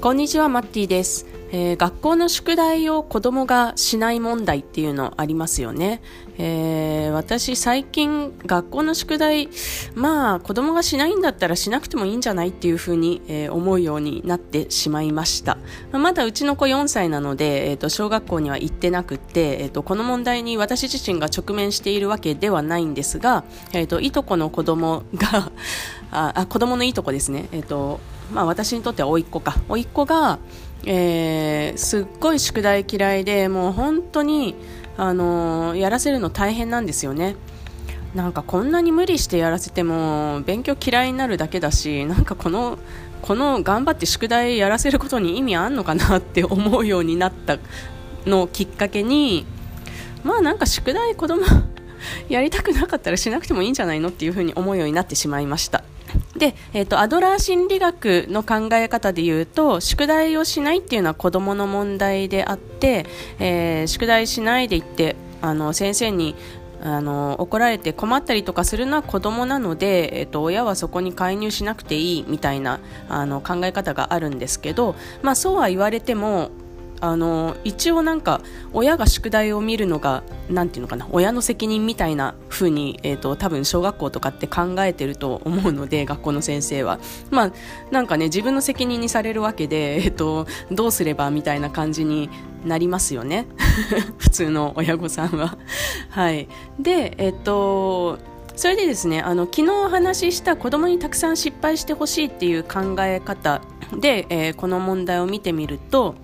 こんにちは、マッティです。えー、学校の宿題を子供がしない問題っていうのありますよね。えー、私最近学校の宿題、まあ子供がしないんだったらしなくてもいいんじゃないっていうふうに、えー、思うようになってしまいました。まあ、まだうちの子4歳なので、えっ、と、小学校には行ってなくて、えっ、と、この問題に私自身が直面しているわけではないんですが、えっ、と、いとこの子供があ、あ、子供のいいとこですね。えっ、と、まあ私にとっては甥っ子か。甥っ子が、えー、すっごい宿題嫌いでもう本当に、あのー、やらせるの大変なんですよねなんかこんなに無理してやらせても勉強嫌いになるだけだしなんかこのこの頑張って宿題やらせることに意味あんのかなって思うようになったのをきっかけにまあなんか宿題子供やりたくなかったらしなくてもいいんじゃないのっていうふうに思うようになってしまいましたで、えーと、アドラー心理学の考え方で言うと宿題をしないっていうのは子どもの問題であって、えー、宿題しないでいってあの先生にあの怒られて困ったりとかするのは子供なので、えっと、親はそこに介入しなくていいみたいなあの考え方があるんですけど、まあ、そうは言われてもあの一応なんか親が宿題を見るのがなんていうのかな親の責任みたいな風に、えーと、多分小学校とかって考えてると思うので学校の先生は。まあなんかね自分の責任にされるわけで、えーと、どうすればみたいな感じになりますよね。普通の親御さんは。はい。でえっ、ー、とそれでですねあの昨日お話しした子供にたくさん失敗してほしいっていう考え方で、えー、この問題を見てみると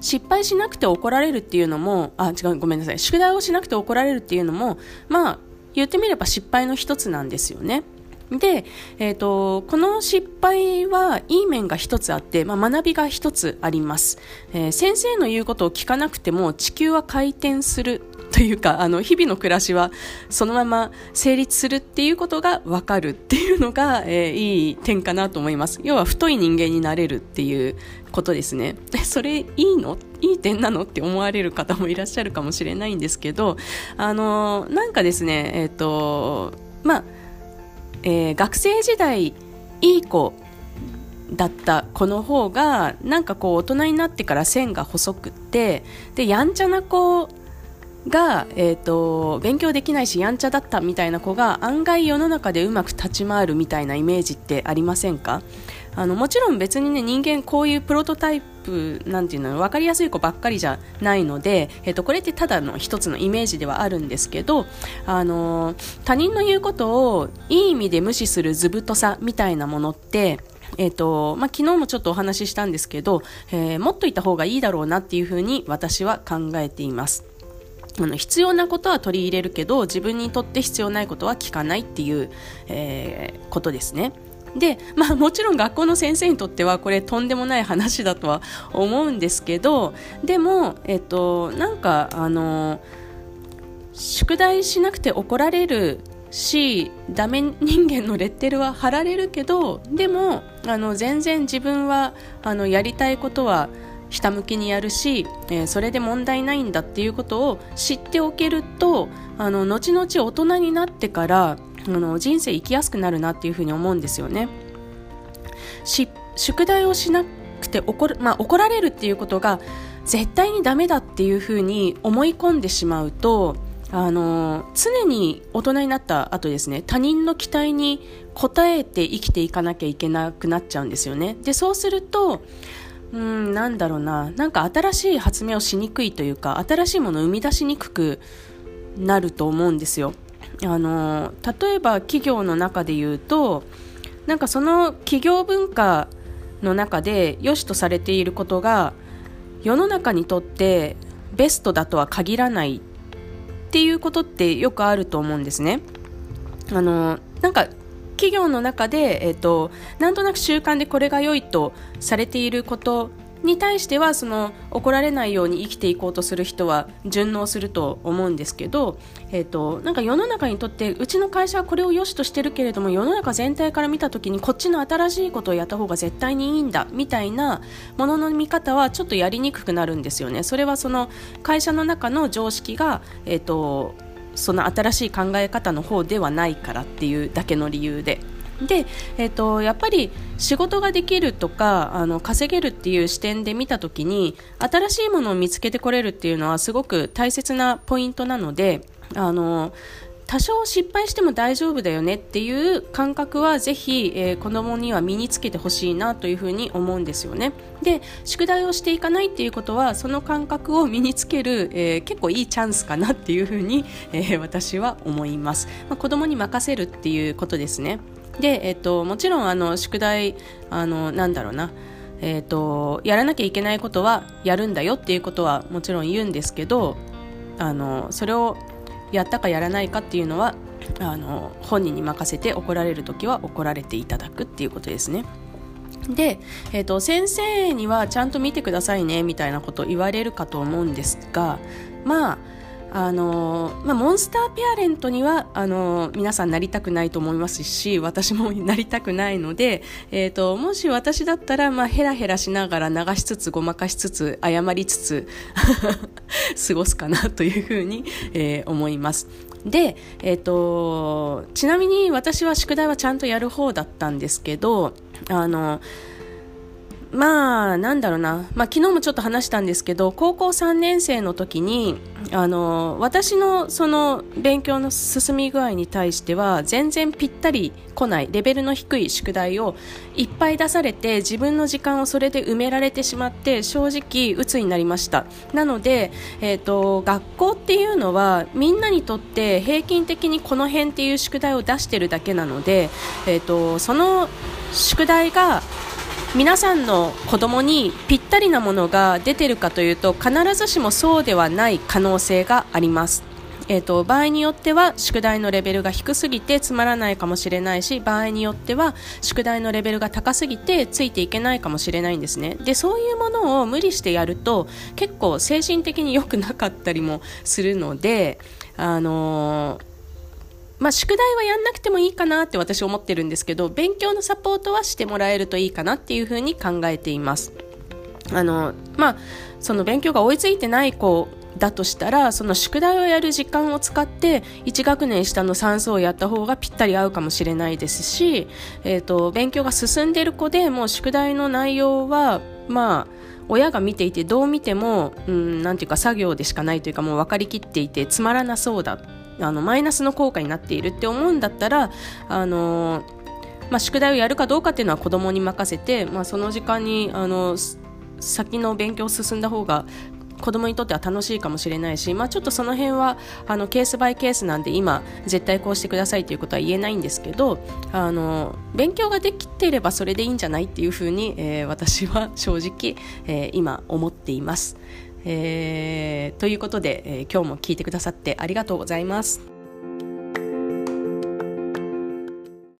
失敗しなくて怒られるっていうのも、あ、違う、ごめんなさい。宿題をしなくて怒られるっていうのも、まあ、言ってみれば失敗の一つなんですよね。で、えーと、この失敗はいい面が1つあって、まあ、学びが1つあります、えー、先生の言うことを聞かなくても地球は回転するというかあの日々の暮らしはそのまま成立するっていうことが分かるっていうのが、えー、いい点かなと思います。要は太い人間になれるっていうことですね。それいいの？いい点なのって思われる方もいらっしゃるかもしれないんですけどあのなんかですねえっ、ー、とまあえー、学生時代いい子だった子の方がなんかこう大人になってから線が細くってでやんちゃな子が、えーと、勉強できないしやんちゃだったみたいな子が案外世の中でうまく立ち回るみたいなイメージってありませんか？あのもちろん別にね人間こういうプロトタイプなんていうの分かりやすい子ばっかりじゃないので、えーと、これってただの一つのイメージではあるんですけど、あの他人の言うことをいい意味で無視する図太さみたいなものってえーとまあ、昨日もちょっとお話ししたんですけど、えー、もっといた方がいいだろうなっていうふうに私は考えています。あの必要なことは取り入れるけど自分にとって必要ないことは聞かないっていう、えー、ことですね。で、まあもちろん学校の先生にとってはこれとんでもない話だとは思うんですけど、でも、えっと、なんかあの、宿題しなくて怒られるし、ダメ人間のレッテルは貼られるけど、でも、あの、全然自分は、あの、やりたいことは、ひたむきにやるし、えー、それで問題ないんだっていうことを知っておけるとあの後々大人になってからあの人生生きやすくなるなっていうふうに思うんですよね。宿題をしなくて怒る、まあ、怒られるっていうことが絶対にダメだっていうふうに思い込んでしまうとあの常に大人になった後ですね他人の期待に応えて生きていかなきゃいけなくなっちゃうんですよねでそうするとうんなんだろうななんか新しい発明をしにくいというか新しいものを生み出しにくくなると思うんですよあの例えば企業の中で言うとなんかその企業文化の中で良しとされていることが世の中にとってベストだとは限らないっていうことってよくあると思うんですね。あのなんか企業の中で、えーと、なんとなく習慣でこれが良いとされていることに対してはその怒られないように生きていこうとする人は順応すると思うんですけど、えーと、なんか世の中にとってうちの会社はこれを良しとしてるけれども世の中全体から見た時にこっちの新しいことをやった方が絶対にいいんだみたいなものの見方はちょっとやりにくくなるんですよね。それはその会社の中の常識が、えーとその新しい考え方の方ではないからっていうだけの理由で。で、えーと、やっぱり仕事ができるとかあの稼げるっていう視点で見た時に新しいものを見つけてこれるっていうのはすごく大切なポイントなのであの多少失敗しても大丈夫だよねっていう感覚はぜひ、えー、子供には身につけてほしいなというふうに思うんですよね。で、宿題をしていかないっていうことは、その感覚を身につける、えー、結構いいチャンスかなっていうふうに、えー、私は思います。まあ、子供に任せるっていうことですね。で、えっ、と、もちろん、あの、宿題、あの、なんだろうな、えっ、と、やらなきゃいけないことはやるんだよっていうことはもちろん言うんですけど、あの、それをやったかやらないかっていうのはあの本人に任せて怒られる時は怒られていただくっていうことですね。で、えーと、先生にはちゃんと見てくださいねみたいなことを言われるかと思うんですがまああのまあ、モンスターペアレントにはあの皆さんなりたくないと思いますし私もなりたくないので、えーと、もし私だったら、まあ、ヘラヘラしながら流しつつごまかしつつ謝りつつ 過ごすかなというふうに、えー、思います。で、えーとちなみに私は宿題はちゃんとやる方だったんですけどあのまあ、なんだろうな、まあ、昨日もちょっと話したんですけど、高校3年生の時に、あの、私のその勉強の進み具合に対しては、全然ぴったり来ない、レベルの低い宿題をいっぱい出されて、自分の時間をそれで埋められてしまって、正直、鬱になりました。なので、えっ、ー、と、学校っていうのは、みんなにとって平均的にこの辺っていう宿題を出してるだけなので、えっ、ー、と、その宿題が、皆さんの子供にぴったりなものが出てるかというと必ずしもそうではない可能性があります。えーと、場合によっては宿題のレベルが低すぎてつまらないかもしれないし場合によっては宿題のレベルが高すぎてついていけないかもしれないんですねでそういうものを無理してやると結構精神的に良くなかったりもするのであのーまあ、宿題はやんなくてもいいかなって私思ってるんですけど勉強のサポートはしてもらえるといいかなっていうふうに考えています。あのまあその勉強が追いついてない子だとしたらその宿題をやる時間を使って1学年下の算数をやった方がぴったり合うかもしれないですし、えーと、勉強が進んでる子でもう宿題の内容はまあ親が見ていてどう見ても、うん、なんていうか作業でしかないというかもう分かりきっていてつまらなそうだ。あのマイナスの効果になっているって思うんだったらあのまあ、宿題をやるかどうかっていうのは子供に任せて、まあ、その時間にあの先の勉強を進んだ方が子供にとっては楽しいかもしれないし、まあ、ちょっとその辺はあのケースバイケースなんで今絶対こうしてくださいということは言えないんですけどあの勉強ができていればそれでいいんじゃないっていうふうに、えー、私は正直、えー、今思っています。えー、ということで、えー、今日も聞いてくださってありがとうございます。